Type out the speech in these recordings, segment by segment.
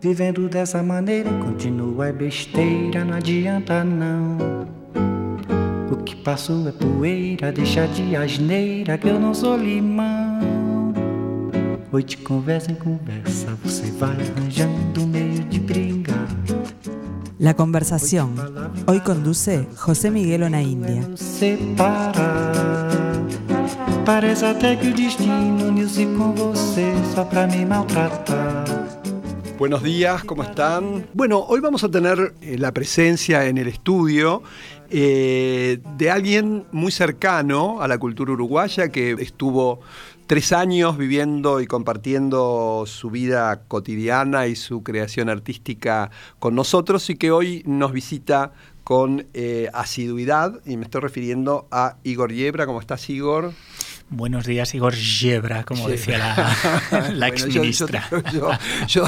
Vivendo dessa maneira, continua é besteira, não adianta não. O que passou é poeira, deixa de asneira que eu não sou limão. Hoy de conversa en conversa você vai arranjando meio de brigar. La conversación. Hoy conduce José Miguel Onaindia. Separar. Parece até que o destino uniu-se com você só pra me maltratar. Buenos días, ¿cómo están? Bueno, hoy vamos a tener eh, la presencia en el estudio eh, de alguien muy cercano a la cultura uruguaya que estuvo tres años viviendo y compartiendo su vida cotidiana y su creación artística con nosotros y que hoy nos visita con eh, asiduidad y me estoy refiriendo a Igor Yebra. ¿Cómo estás, Igor? Buenos días, Igor Yebra, como decía la, la ex ministra. Yo, yo,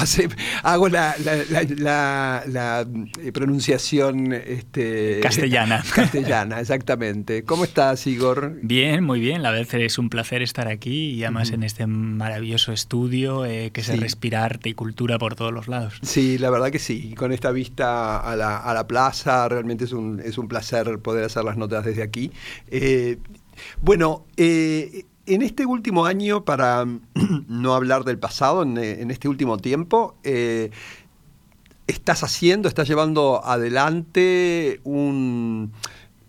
hago la, la, eh, pronunciación este, castellana. Castellana, exactamente. ¿Cómo estás, Igor? Bien, muy bien. La vez es un placer estar aquí y además en este maravilloso estudio eh, que se respira arte y cultura por todos los lados. Sí, la verdad que sí. Con esta vista a la, a la plaza, realmente es un, es un placer poder hacer las notas desde aquí. Eh, bueno, eh, en este último año, para no hablar del pasado, en, este último tiempo, eh, estás haciendo, estás llevando adelante un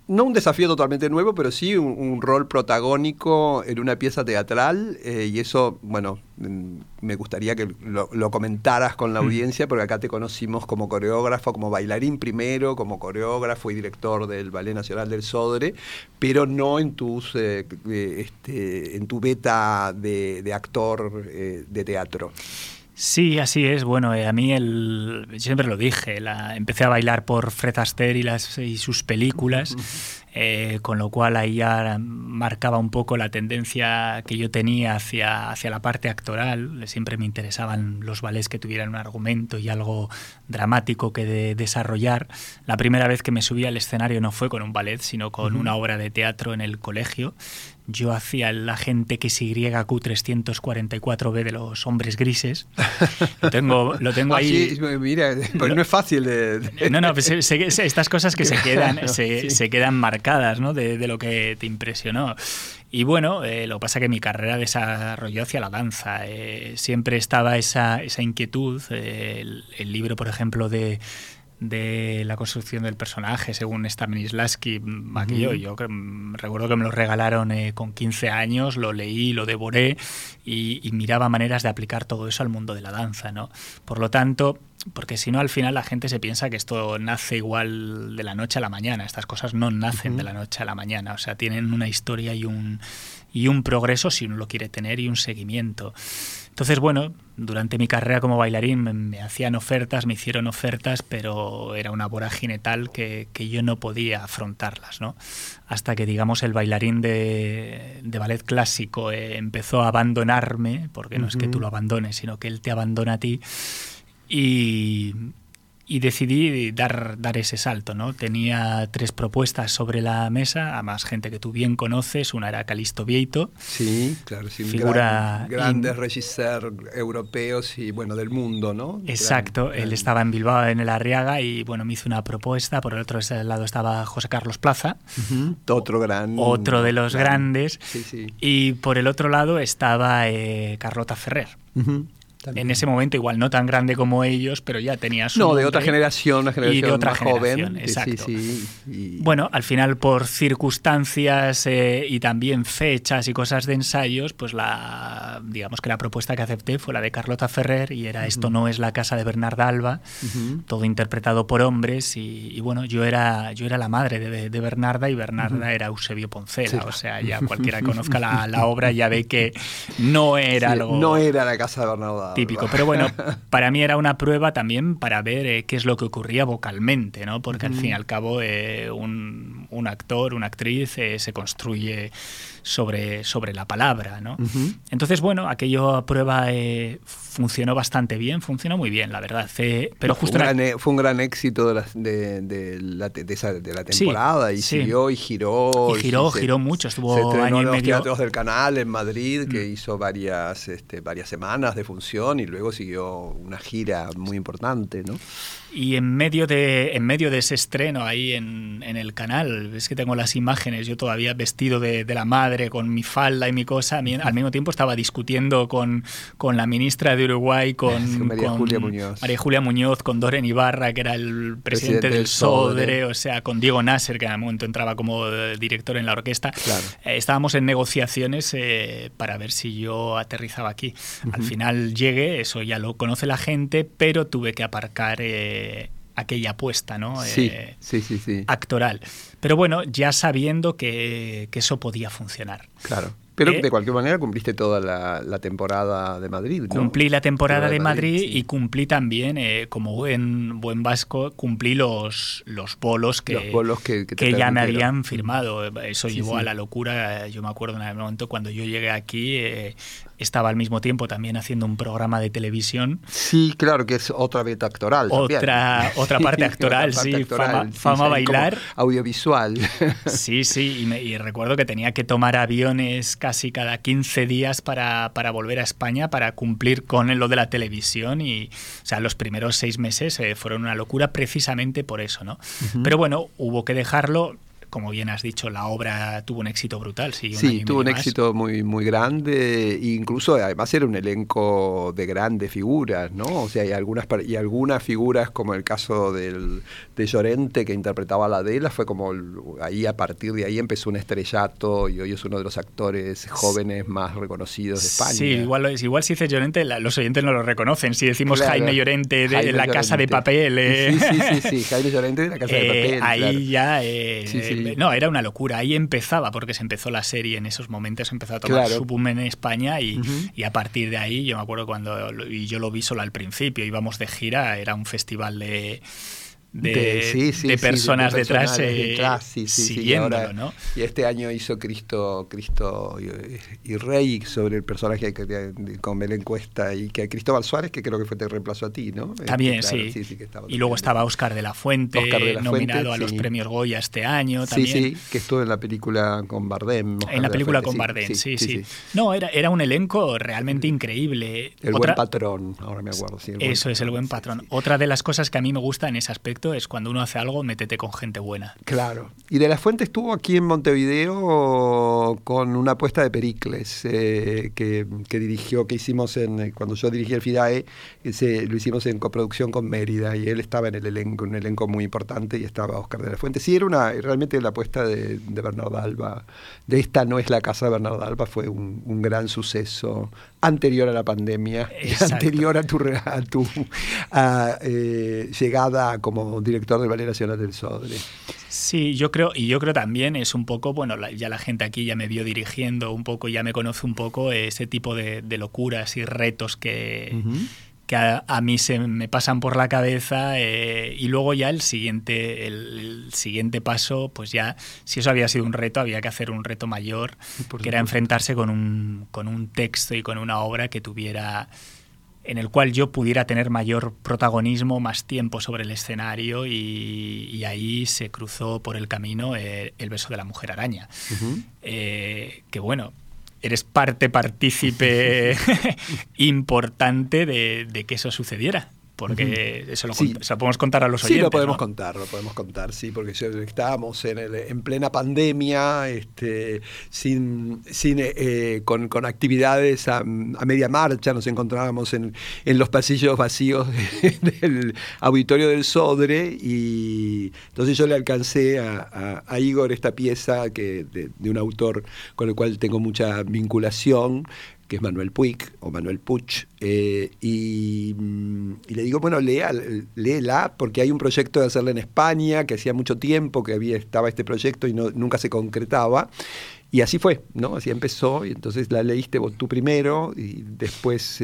no un desafío totalmente nuevo, pero sí un, rol protagónico en una pieza teatral eh, y eso, bueno, mm, me gustaría que lo, comentaras con la mm. audiencia porque acá te conocimos como coreógrafo, como bailarín primero, como coreógrafo y director del Ballet Nacional del Sodre, pero no en tus eh, eh, este, en tu beta de, actor de teatro. Sí, así es. Bueno, eh, a mí el, siempre lo dije, la, empecé a bailar por Fred Astaire y, las, y sus películas, eh, con lo cual ahí ya marcaba un poco la tendencia que yo tenía hacia, hacia la parte actoral. Siempre me interesaban los ballets que tuvieran un argumento y algo dramático que de desarrollar. La primera vez que me subí al escenario no fue con un ballet, sino con una obra de teatro en el colegio yo hacía el agente XYQ344B de los hombres grises. Lo tengo, lo tengo ah, ahí. Sí, mira, pues no es fácil de. No, no, pues estas cosas que se quedan, se, quedan marcadas ¿no? de, lo que te impresionó. Y bueno, eh, lo que pasa es que mi carrera desarrolló hacia la danza. Eh, siempre estaba esa, esa inquietud. Eh, el libro, por ejemplo, de de la construcción del personaje, según Stanislavski, aquello. Yo recuerdo que me lo regalaron eh, con 15 años, lo leí, lo devoré y, miraba maneras de aplicar todo eso al mundo de la danza, ¿no? Por lo tanto, porque si no al final la gente se piensa que esto nace igual de la noche a la mañana. Estas cosas no nacen de la noche a la mañana, o sea, tienen una historia y un, y un progreso si uno lo quiere tener y un seguimiento. Entonces, bueno, durante mi carrera como bailarín me, hacían ofertas, me hicieron ofertas, pero era una vorágine tal que, yo no podía afrontarlas, ¿no? Hasta que, digamos, el bailarín de, ballet clásico eh, empezó a abandonarme, porque no es que tú lo abandones, sino que él te abandona a ti, y, y decidí dar, dar ese salto. ¿no? Tenía tres propuestas sobre la mesa, a más gente que tú bien conoces. Una era Calisto Vieito. Sí, claro, sí, figura grandes regisseurs europeos y bueno, del mundo, ¿no? Exacto, él estaba en Bilbao, en el Arriaga, y bueno, me hizo una propuesta. Por el otro lado estaba José Carlos Plaza. Otro gran. Otro de los grandes. Sí, sí. Y por el otro lado estaba eh, Carlota Ferrer. En ese momento, igual no tan grande como ellos, pero ya tenía su. No, de otra generación, una generación y de otra más joven. Exacto. Sí, sí, Bueno, al final, por circunstancias eh, y también fechas y cosas de ensayos, pues la digamos que la propuesta que acepté fue la de Carlota Ferrer y era Esto no es la casa de Bernarda Alba, todo interpretado por hombres. Y, bueno, yo era, yo era la madre de, Bernarda y Bernarda era Eusebio Poncela. O sea, ya cualquiera conozca la, la, obra ya ve que no era algo. No era la casa de Bernarda típico. Pero bueno, para mí era una prueba también para ver eh, qué es lo que ocurría vocalmente, ¿no? Porque al fin y al cabo eh, un, un, actor, una actriz eh, se construye sobre, sobre la palabra, ¿no? Entonces, bueno, aquello prueba funcionó bastante bien, funcionó muy bien, la verdad. pero justo fue, un gran, e, fue un gran éxito de la, de, de la, de la temporada y siguió y giró. Y giró, giró mucho, estuvo se año en los teatros del canal en Madrid, que mm. hizo varias, este, varias semanas de función y luego siguió una gira muy importante, ¿no? Y en medio de, en medio de ese estreno ahí en, en el canal, es que tengo las imágenes, yo todavía vestido de, de la madre, con mi falda y mi cosa, al mismo tiempo estaba discutiendo con, con la ministra de Uruguay, con, María Julia Muñoz. María Julia Muñoz, con Doren Ibarra, que era el presidente, del, Sodre, o sea, con Diego Nasser, que en el momento entraba como eh, director en la orquesta. Claro. Eh, estábamos en negociaciones eh, para ver si yo aterrizaba aquí. Al final llegué, eso ya lo conoce la gente, pero tuve que aparcar aquella apuesta, ¿no? Sí, sí, sí, sí. Actoral. Pero bueno, ya sabiendo que, que eso podía funcionar. Claro. Pero eh, de cualquier manera cumpliste toda la, la temporada de Madrid. ¿no? Cumplí la temporada de Madrid, Madrid sí. y cumplí también, eh, como buen, buen vasco, cumplí los, los bolos que, los bolos que, que, que ya me habían firmado. Eso sí, llevó sí. a la locura. Yo me acuerdo en el momento cuando yo llegué aquí, eh, estaba al mismo tiempo también haciendo un programa de televisión. Sí, claro, que es otra beta actoral. Otra, otra parte actoral, otra parte sí, actoral, fama, sí, fama bailar. Audiovisual. Sí, sí, y, me, y, recuerdo que tenía que tomar aviones casi cada 15 días para, para, volver a España para cumplir con lo de la televisión y, o sea, los primeros seis meses eh, fueron una locura precisamente por eso, ¿no? Uh -huh. Pero bueno, hubo que dejarlo como bien has dicho, la obra tuvo un éxito brutal. Sí, sí tuvo un más. éxito muy, muy grande. E incluso, además, era un elenco de grandes figuras, ¿no? O sea, hay algunas, y algunas figuras, como el caso del, de Llorente, que interpretaba a la Adela, fue como ahí, a partir de ahí, empezó un estrellato y hoy es uno de los actores jóvenes más reconocidos de España. Sí, igual, igual si dice Llorente, la, los oyentes no lo reconocen. Si decimos claro. Jaime Llorente de Jaime La Llorente. Casa de Papel. Eh. Sí, sí, sí, sí, Jaime Llorente de La Casa de Papel. ahí claro. ya. Eh, sí, sí. No, era una locura. Ahí empezaba, porque se empezó la serie en esos momentos, empezó a tomar claro. su boom en España y, uh -huh. y, a partir de ahí, yo me acuerdo cuando, y yo lo vi solo al principio, íbamos de gira, era un festival de de, de, sí, sí, de personas sí, de detrás, eh, detrás siguiéndolo, y ahora, ¿no? Y este año hizo Cristo, Cristo y, y Rey sobre el personaje que, que, con la encuesta y que Cristóbal Suárez, que creo que fue te reemplazó a ti, ¿no? También, este, claro, sí. que estaba y luego estaba Oscar de la Fuente, de la nominado Fuente, a los premios Goya este año también. Sí, sí, que estuvo en la película con Bardem. Oscar en la película la con Bardem, sí sí, No, era, era un elenco realmente increíble. El Otra, buen patrón, ahora me acuerdo. Sí, eso es, el buen patrón. Otra de las cosas que a mí me gusta en ese aspecto es cuando uno hace algo, métete con gente buena. Claro. Y De La Fuente estuvo aquí en Montevideo con una apuesta de Pericles eh, que, dirigió, que hicimos en cuando yo dirigí el FIDAE, lo hicimos en coproducción con Mérida y él estaba en el elenco, un elenco muy importante y estaba Oscar de la Fuente. Sí, era una, realmente la apuesta de, de Bernardo Alba, de esta no es la casa de Bernardo Alba, fue un gran suceso anterior a la pandemia, anterior a tu, a tu a, eh, llegada como director del Ballet Nacional del Sodre. Sí, yo creo, y yo creo también es un poco, bueno, la, ya la gente aquí ya me vio dirigiendo un poco, ya me conoce un poco ese tipo de, de locuras y retos que, uh -huh que a, a, mí se me pasan por la cabeza eh, y luego ya el siguiente el, el, siguiente paso pues ya si eso había sido un reto había que hacer un reto mayor por que era enfrentarse con un, con un texto y con una obra que tuviera en el cual yo pudiera tener mayor protagonismo, más tiempo sobre el escenario y, y ahí se cruzó por el camino eh, el beso de la mujer araña. Uh -huh. eh, que bueno, eres parte partícipe importante de, de, que eso sucediera. Porque uh -huh. eso, lo, sí. eso, lo, podemos contar a los oyentes. Sí, lo podemos ¿no? contar, lo podemos contar, sí, porque estábamos en, el, en plena pandemia, este, sin, sin, eh, con, con, actividades a, a, media marcha, nos encontrábamos en, en los pasillos vacíos del auditorio del Sodre y entonces yo le alcancé a, a, a Igor esta pieza que, de, de un autor con el cual tengo mucha vinculación, que es Manuel Puig o Manuel Puch, eh, y, mm, y, le digo, bueno, lea, léela, porque hay un proyecto de hacerla en España, que hacía mucho tiempo que había, estaba este proyecto y nunca se concretaba. Y así fue, ¿no? Así empezó, y entonces la leíste vos tú primero, y después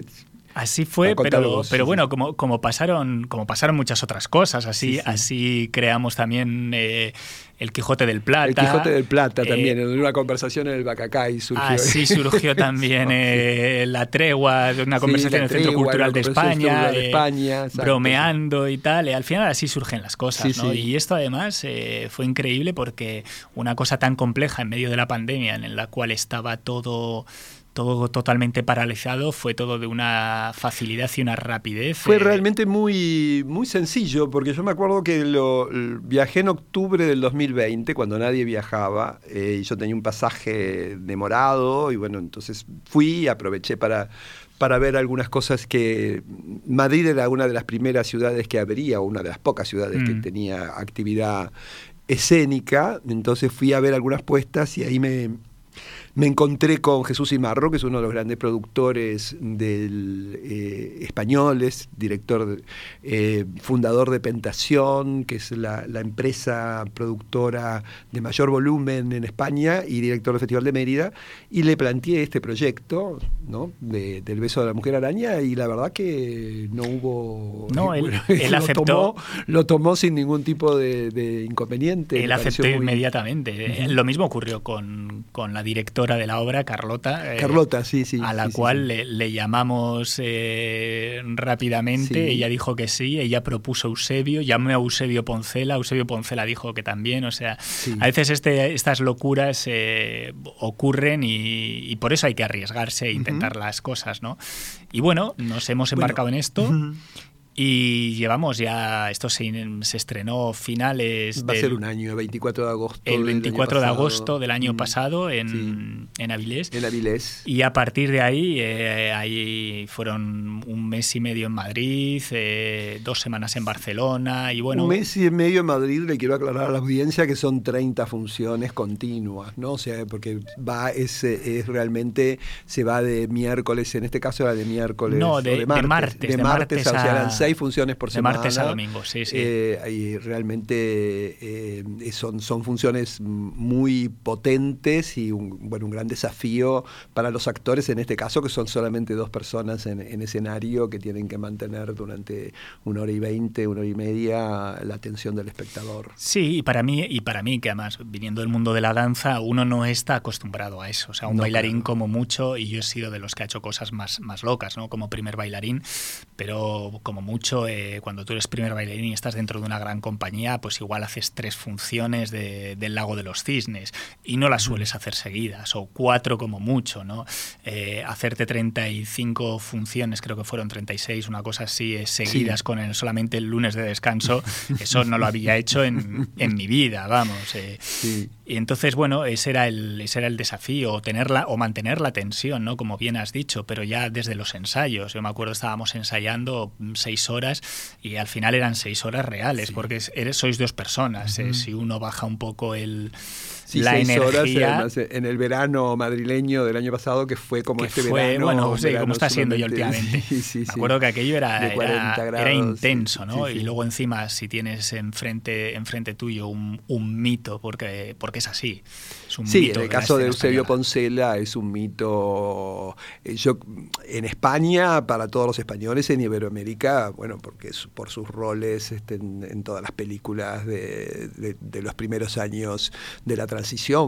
Así fue, pero, pero sí, bueno, como, como, pasaron, como pasaron muchas otras cosas, así, sí, así creamos también eh, el Quijote del Plata. El Quijote del Plata también, eh, en una conversación en el Bacacay surgió. Así surgió también eh, la tregua de una conversación en el Centro Cultural de España, de España bromeando y tal. Y al final así surgen las cosas, ¿no? Y esto además fue increíble porque una cosa tan compleja en medio de la pandemia en la cual estaba todo todo totalmente paralizado, fue todo de una facilidad y una rapidez. Fue eh, realmente muy, muy sencillo, porque yo me acuerdo que lo, viajé en octubre del 2020, cuando nadie viajaba, eh, y yo tenía un pasaje demorado, y bueno, entonces fui y aproveché para, para ver algunas cosas que Madrid era una de las primeras ciudades que habría, o una de las pocas ciudades que Mm. tenía actividad escénica, entonces fui a ver algunas puestas y ahí me, me encontré con Jesús Imarro, que es uno de los grandes productores del, eh, españoles, director, eh, fundador de Pentación, que es la, la empresa productora de mayor volumen en España, y director del Festival de Mérida, y le planteé este proyecto ¿no? de- del beso de la mujer araña, y la verdad que no hubo... No, él- él lo aceptó. Tomó, lo tomó sin ningún tipo de, de inconveniente. Él aceptó inmediatamente. Lo mismo ocurrió con, con la directora de la obra, Carlota. eh, Carlota, sí, sí. a la sí, cual sí. Le, le llamamos eh, rápidamente, ella dijo que sí, ella propuso Eusebio, llamó a Eusebio Poncela, Eusebio Poncela dijo que también, o sea, a veces este, estas locuras eh, ocurren y, y por eso hay que arriesgarse e intentar las cosas, ¿no? Y bueno, nos hemos Bueno, embarcado en esto. Y llevamos ya, esto se, se estrenó finales. Va del, a ser un año, 24 de agosto. El 24 de agosto del año mm, pasado en, sí. en, Avilés. En Avilés. Y a partir de ahí, eh, ahí fueron un mes y medio en Madrid, eh, dos semanas en Barcelona y bueno. Un mes y medio en Madrid, le quiero aclarar a la audiencia que son 30 funciones continuas, ¿no? O sea, porque va, es, es realmente, se va de miércoles, en este caso era de miércoles. No, de, o de martes. De martes, de martes, martes a, 36 funciones por semana. De martes a domingo, sí, sí. Eh, y realmente eh, son, son funciones muy potentes y un, bueno, un gran desafío para los actores, en este caso, que son solamente dos personas en, en escenario que tienen que mantener durante una hora y veinte, una hora y media la atención del espectador. Sí, y para mí, y para mí que además, viniendo del mundo de la danza, uno no está acostumbrado a eso. O sea, un no, bailarín claro. como mucho, y yo he sido de los que ha hecho cosas más, más locas, ¿no? Como primer bailarín, pero como mucho mucho, eh, cuando tú eres primer bailarín y estás dentro de una gran compañía, pues igual haces tres funciones de- del Lago de los Cisnes y no las sueles hacer seguidas, o cuatro como mucho, ¿no? Eh, hacerte 35 funciones, creo que fueron 36, una cosa así, eh, seguidas Sí. con el, solamente el lunes de descanso, eso no lo había hecho en, en mi vida, vamos. eh. Sí. Y entonces, bueno, ese era el, ese era el desafío, o tenerla, o mantener la tensión, ¿no? Como bien has dicho, pero ya desde los ensayos. Yo me acuerdo estábamos ensayando mm, seis horas y al final eran seis horas reales, porque eres, sois dos personas. eh, Si uno baja un poco el Sí, la seis horas, energía. además, en el verano madrileño del año pasado, que fue como que este fue, verano. bueno, un sí, verano como está siendo sumamente- últimamente. Sí, sí, Me acuerdo que aquello era, De 40 era, grados, era sí, intenso, ¿no? Y luego encima, si tienes enfrente, enfrente tuyo un, un mito, porque, porque es así. Es un Sí, mito en el caso de Eusebio española. Poncela es un mito. eh, Yo, en España, para todos los españoles, en Iberoamérica, bueno, porque es por sus roles este, en, en todas las películas de, de- de los primeros años de la transición,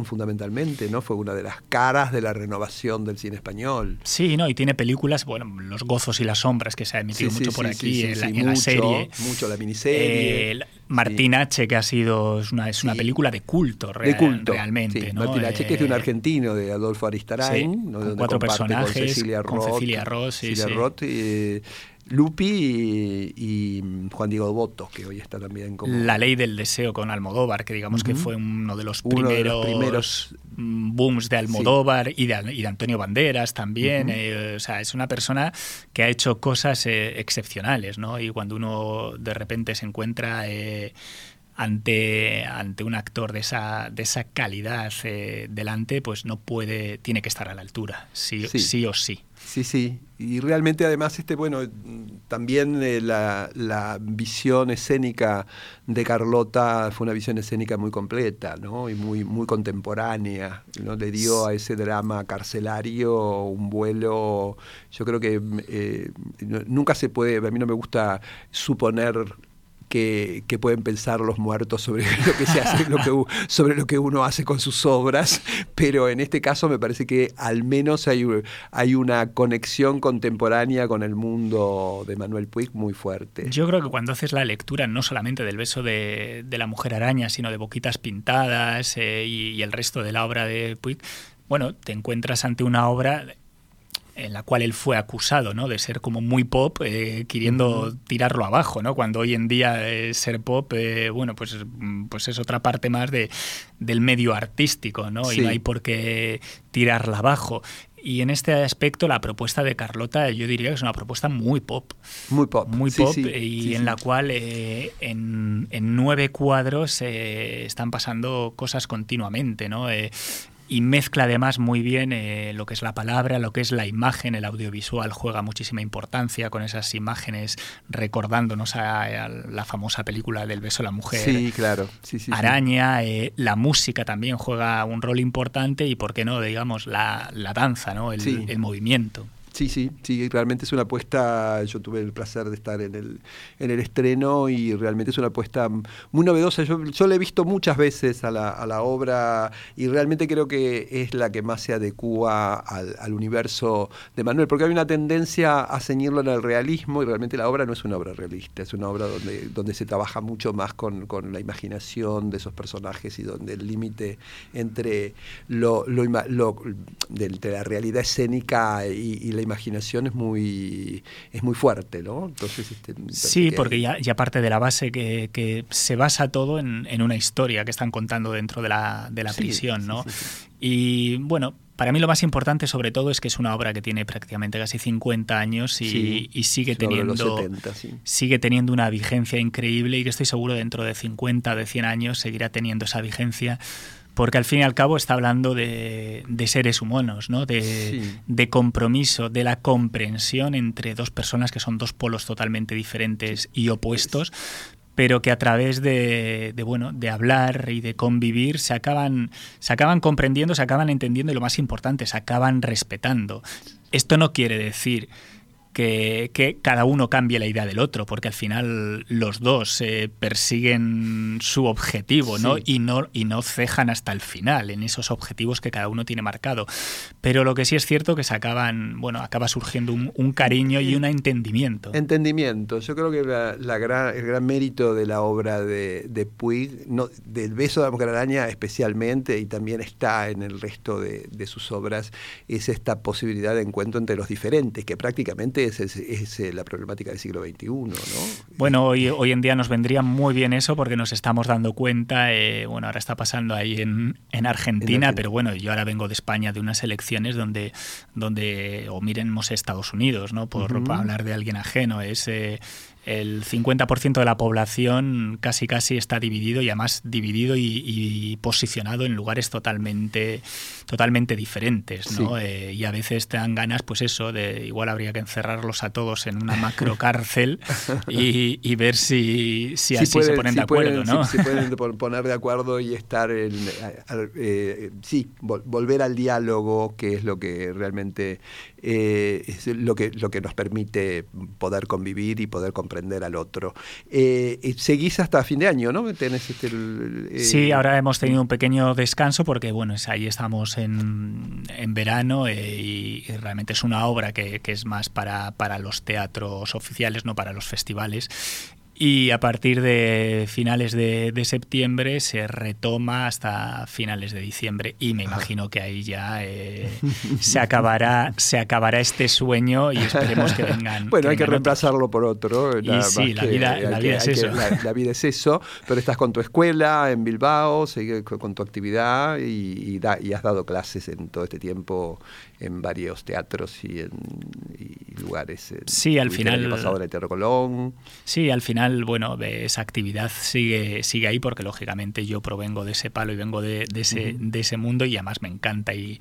fundamentalmente, ¿no? Fue una de las caras de la renovación del cine español. Sí, no, y tiene películas, bueno, Los gozos y las sombras, que se ha emitido Sí, mucho sí, por sí, aquí en, la, en la serie. mucho la miniserie. Eh, Martín. H., que ha sido es una, es una película de culto, de real- culto. realmente. ¿no? Martín H., que es de un Eh, argentino, de Adolfo Aristarain, ¿no? con donde cuatro personajes, con Cecilia con Roth, Cecilia Roth, Cecilia. Roth, eh, Lupi y, y Juan Diego Botos, que hoy está también como... La ley del deseo con Almodóvar, que digamos que fue uno de los Uno primeros, de los primeros- mm, booms de Almodóvar y, de, y de Antonio Banderas también. Eh, o sea, es una persona que ha hecho cosas eh, excepcionales, ¿no? Y cuando uno de repente se encuentra eh, ante, ante un actor de esa, de esa calidad eh, delante, pues no puede, tiene que estar a la altura, sí, Sí. sí o sí. Sí, sí. Y realmente además, este, bueno, también eh, la, la visión escénica de Carlota fue una visión escénica muy completa, ¿no? Y muy, muy contemporánea. ¿no? Le dio a ese drama carcelario un vuelo. Yo creo que eh, nunca se puede, a mí no me gusta suponer que, pueden pensar los muertos sobre lo que se hace, lo que, sobre lo que uno hace con sus obras, pero en este caso me parece que al menos hay una conexión contemporánea con el mundo de Manuel Puig muy fuerte. Yo creo que cuando haces la lectura no solamente del beso de, de la mujer araña, sino de Boquitas Pintadas eh, y, y el resto de la obra de Puig, bueno, te encuentras ante una obra en la cual él fue acusado ¿no? de ser como muy pop, eh, queriendo tirarlo abajo, ¿no? cuando hoy en día eh, ser pop, eh, bueno, pues, pues es otra parte más de, del medio artístico, ¿no? y no hay por qué tirarla abajo. Y en este aspecto la propuesta de Carlota yo diría que es una propuesta muy pop. Muy pop. Muy pop y en la cual eh, en, nueve cuadros eh, están pasando cosas continuamente. ¿no? Eh, y mezcla además muy bien eh, lo que es la palabra, lo que es la imagen, el audiovisual juega muchísima importancia con esas imágenes recordándonos a, la famosa película del beso a la mujer. Sí, claro. Sí, sí, Araña, eh, la música también juega un rol importante y, ¿por qué no?, digamos, la, danza, ¿no? el movimiento. Sí, sí, sí, realmente es una apuesta, yo tuve el placer de estar en el, en el estreno y realmente es una apuesta muy novedosa. Yo, yo la he visto muchas veces a la, a la, obra y realmente creo que es la que más se adecua al, al, universo de Manuel, porque hay una tendencia a ceñirlo en el realismo y realmente la obra no es una obra realista, es una obra donde, donde se trabaja mucho más con, con la imaginación de esos personajes y donde el límite entre lo, lo, lo de, la realidad escénica y, y la imaginación es muy, es muy fuerte, ¿no? Entonces, este, sí, porque ya, ya, parte de la base que, que se basa todo en, en, una historia que están contando dentro de la, de la prisión, ¿no? y bueno, para mí lo más importante sobre todo es que es una obra que tiene prácticamente casi 50 años y, y sigue teniendo sigue teniendo una vigencia increíble y que estoy seguro dentro de 50 de 100 años seguirá teniendo esa vigencia porque al fin y al cabo está hablando de, seres humanos, ¿no? De, de, compromiso, de la comprensión entre dos personas que son dos polos totalmente diferentes y opuestos, pero que a través de, de, bueno de hablar y de convivir se acaban se acaban comprendiendo, se acaban entendiendo y lo más importante, se acaban respetando. Esto no quiere decir que, cada uno cambie la idea del otro, porque al final los dos eh, persiguen su objetivo, ¿no? Y no y no cejan hasta el final en esos objetivos que cada uno tiene marcado. Pero lo que sí es cierto que se acaban, bueno, acaba surgiendo un, cariño y un entendimiento. Entendimiento. Yo creo que la, gran, el gran mérito de la obra de, de Puig, no, del beso de la mujer araña especialmente, y también está en el resto de, de sus obras, es esta posibilidad de encuentro entre los diferentes, que prácticamente es, eh, la problemática del siglo XXI, ¿no? Bueno, hoy, hoy en día nos vendría muy bien eso porque nos estamos dando cuenta, eh, bueno, ahora está pasando ahí en, en, Argentina, pero bueno, yo ahora vengo de España de unas elecciones donde, donde o miremos Estados Unidos, ¿no? Por, hablar de alguien ajeno, es... Eh, el 50% de la población casi casi está dividido y además dividido y, posicionado en lugares totalmente totalmente diferentes ¿no? Eh, y a veces te dan ganas pues eso de igual habría que encerrarlos a todos en una macro cárcel y, ver si, si, así se ponen de acuerdo ¿no? si, pueden poner de acuerdo y estar en, eh, sí volver al diálogo que es lo que realmente eh, es lo que, lo que nos permite poder convivir y poder comprender al otro. Eh, seguís hasta fin de año, ¿no? Tenés este, eh, sí, ahora hemos tenido un pequeño descanso porque, bueno, ahí estamos en, en verano eh, y, realmente es una obra que, que es más para, para los teatros oficiales, no para los festivales. Y a partir de finales de, septiembre se retoma hasta finales de diciembre. Y me imagino que ahí ya eh, se, acabará, se acabará este sueño y esperemos que vengan. Bueno, hay que reemplazarlo por otro. Y sí, la vida, es eso. la, vida es eso, pero estás con tu escuela en Bilbao, sigues con tu actividad y, y has dado clases en todo este tiempo en varios teatros y en lugares. sí, al final. El pasado de Teatro Colón. Sí, al final, bueno, esa actividad sigue, sigue ahí porque lógicamente yo provengo de ese palo y vengo de, ese, de ese mundo y además me encanta y,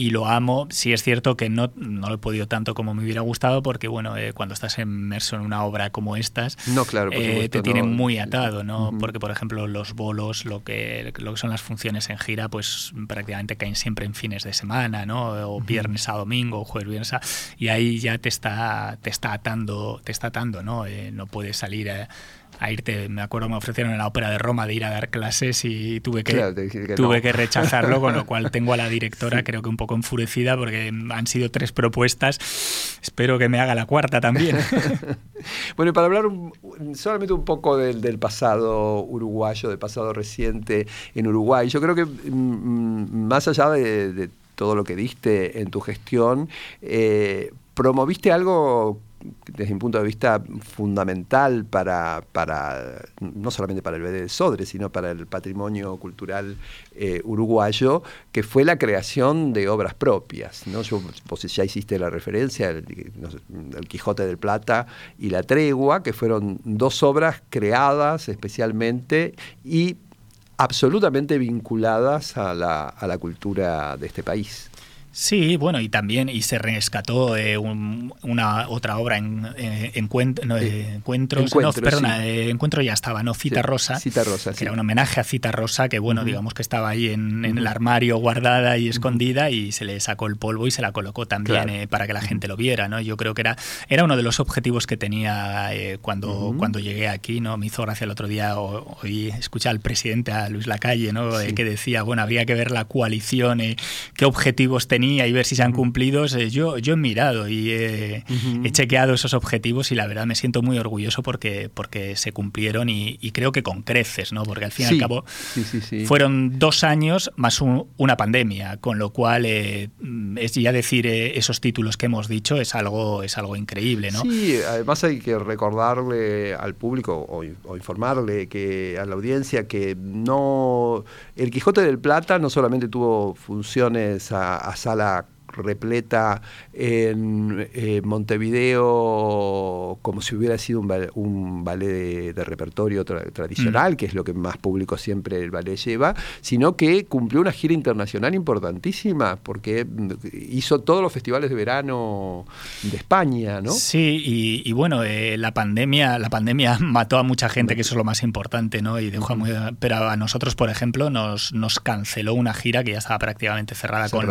y lo amo. Sí es cierto que no, no lo he podido tanto como me hubiera gustado porque, bueno, eh, cuando estás inmerso en una obra como estas, no, claro, eh, te tienen muy atado, ¿no? Porque, por ejemplo, los bolos, lo que, lo que son las funciones en gira, pues prácticamente caen siempre en fines de semana, ¿no? O viernes a domingo, o jueves viernes a... Y ahí ya te está, te está atando, te está atando, ¿no? Eh, no puedes salir... a a irte. Me acuerdo me ofrecieron en la ópera de Roma de ir a dar clases y tuve que, tuve que rechazarlo, con lo cual tengo a la directora creo que un poco enfurecida porque han sido tres propuestas. Espero que me haga la cuarta también. bueno, y para hablar solamente un poco del, pasado uruguayo, del pasado reciente en Uruguay, yo creo que mm, más allá de todo lo que diste en tu gestión, eh, promoviste algo desde mi punto de vista fundamental para, para no solamente para el BD de Sodre, sino para el patrimonio cultural eh, uruguayo, que fue la creación de obras propias. ¿no? Yo, vos ya hiciste la referencia, el, el, Quijote del Plata y La Tregua, que fueron dos obras creadas especialmente y absolutamente vinculadas a la, a la cultura de este país. Sí, bueno, y también y se rescató eh, una otra obra en, eh, encuentros, no, perdona, eh, encuentro ya estaba, no Cita Rosa, Cita Rosa, que era un homenaje a Cita Rosa, que bueno, digamos que estaba ahí en, el armario guardada y escondida y se le sacó el polvo y se la colocó también para que la gente lo viera, ¿no? Yo creo que era era uno de los objetivos que tenía cuando cuando llegué aquí, ¿no? Me hizo gracia el otro día oí escuchar al presidente a Luis Lacalle, ¿no? que decía, bueno, habría que ver la coalición, qué objetivos tenía y ver si se han cumplido, eh, yo, yo he mirado y he, chequeado esos objetivos y la verdad me siento muy orgulloso porque, porque se cumplieron y, creo que con creces, ¿no? Porque al fin y al cabo fueron dos años más una pandemia, con lo cual eh, es ya decir eh, esos títulos que hemos dicho es algo, es algo increíble, ¿no? Sí, además hay que recordarle al público o, o informarle que a la audiencia que no el Quijote del Plata no solamente tuvo funciones a, a sala repleta en eh, Montevideo como si hubiera sido un ballet, de, repertorio tradicional, mm. que es lo que más público siempre el ballet lleva, sino que cumplió una gira internacional importantísima, porque hizo todos los festivales de verano de España, ¿no? Sí, y, bueno, eh, la pandemia, la pandemia mató a mucha gente, que eso es lo más importante, ¿no? Y dejó muy, pero a nosotros, por ejemplo, nos, nos canceló una gira que ya estaba prácticamente cerrada, Con,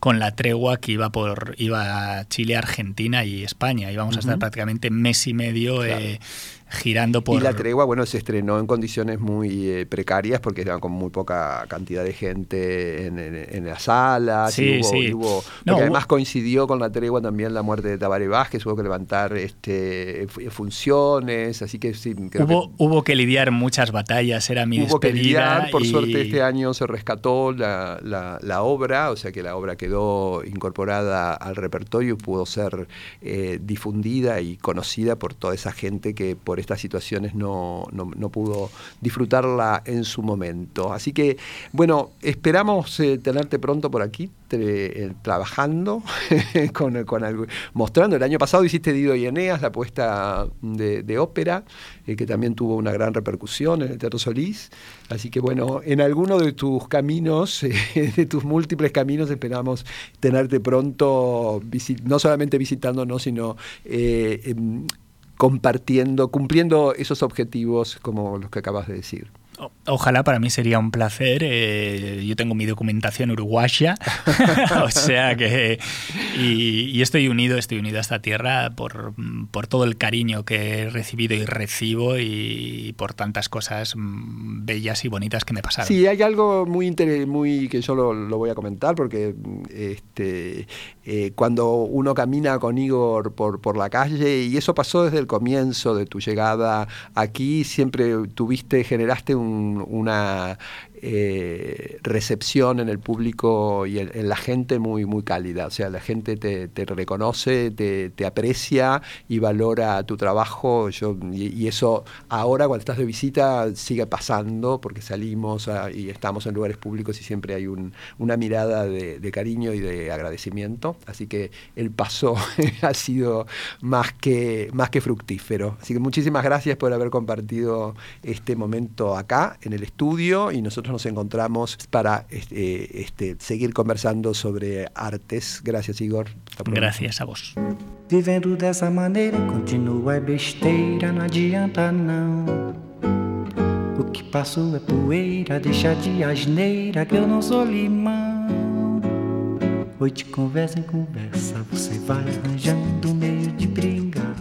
con la tregua que iba por iba a Chile, Argentina y España. Íbamos a estar prácticamente mes y medio eh, girando por... Y la tregua, bueno, se estrenó en condiciones muy eh, precarias porque estaban con muy poca cantidad de gente en, en, las salas. Sí, y hubo, además coincidió con la tregua también la muerte de Tabaré Vázquez, hubo que levantar este, funciones, así que sí. hubo, que, hubo que lidiar muchas batallas, era mi hubo Que lidiar, por suerte este año se rescató la, la, obra, o sea que la obra quedó incorporada al repertorio y pudo ser eh, difundida y conocida por toda esa gente que por estas situaciones no, pudo disfrutarla en su momento. Así que, bueno, esperamos eh, tenerte pronto por aquí, eh, trabajando, mostrando. El año pasado hiciste Dido y Eneas, la puesta de, ópera, eh, que también tuvo una gran repercusión en el Teatro Solís. Así que, bueno, en alguno de tus caminos, de tus múltiples caminos, esperamos tenerte pronto, no solamente visitándonos, sino em, compartiendo, cumpliendo esos objetivos como los que acabas de decir. Ojalá para mí sería un placer. Eh, yo tengo mi documentación uruguaya, o sea que y, estoy unido, estoy unido a esta tierra por, por, todo el cariño que he recibido y recibo y por tantas cosas mm, bellas y bonitas que me pasaron. Sí, hay algo muy muy que yo lo, voy a comentar porque este eh, cuando uno camina con Igor por, por la calle y eso pasó desde el comienzo de tu llegada aquí, siempre tuviste, generaste un una eh, recepción en el público y en, la gente muy, muy cálida. O sea, la gente te, reconoce, te, aprecia y valora tu trabajo. Yo, y, eso ahora cuando estás de visita sigue pasando porque salimos y estamos en lugares públicos y siempre hay una mirada de, cariño y de agradecimiento. Así que el paso ha sido más que, más que fructífero. Así que muchísimas gracias por haber compartido este momento acá en el estudio y nosotros nos encontramos para este, este, seguir conversando sobre artes. Gracias, Igor. Gracias a vos. Vivendo dessa maneira, continua é besteira, não adianta não. O que passou é poeira, deixa de asneira que eu não sou limão. Hoje conversa em conversa, você vai arranjando meio de brigar.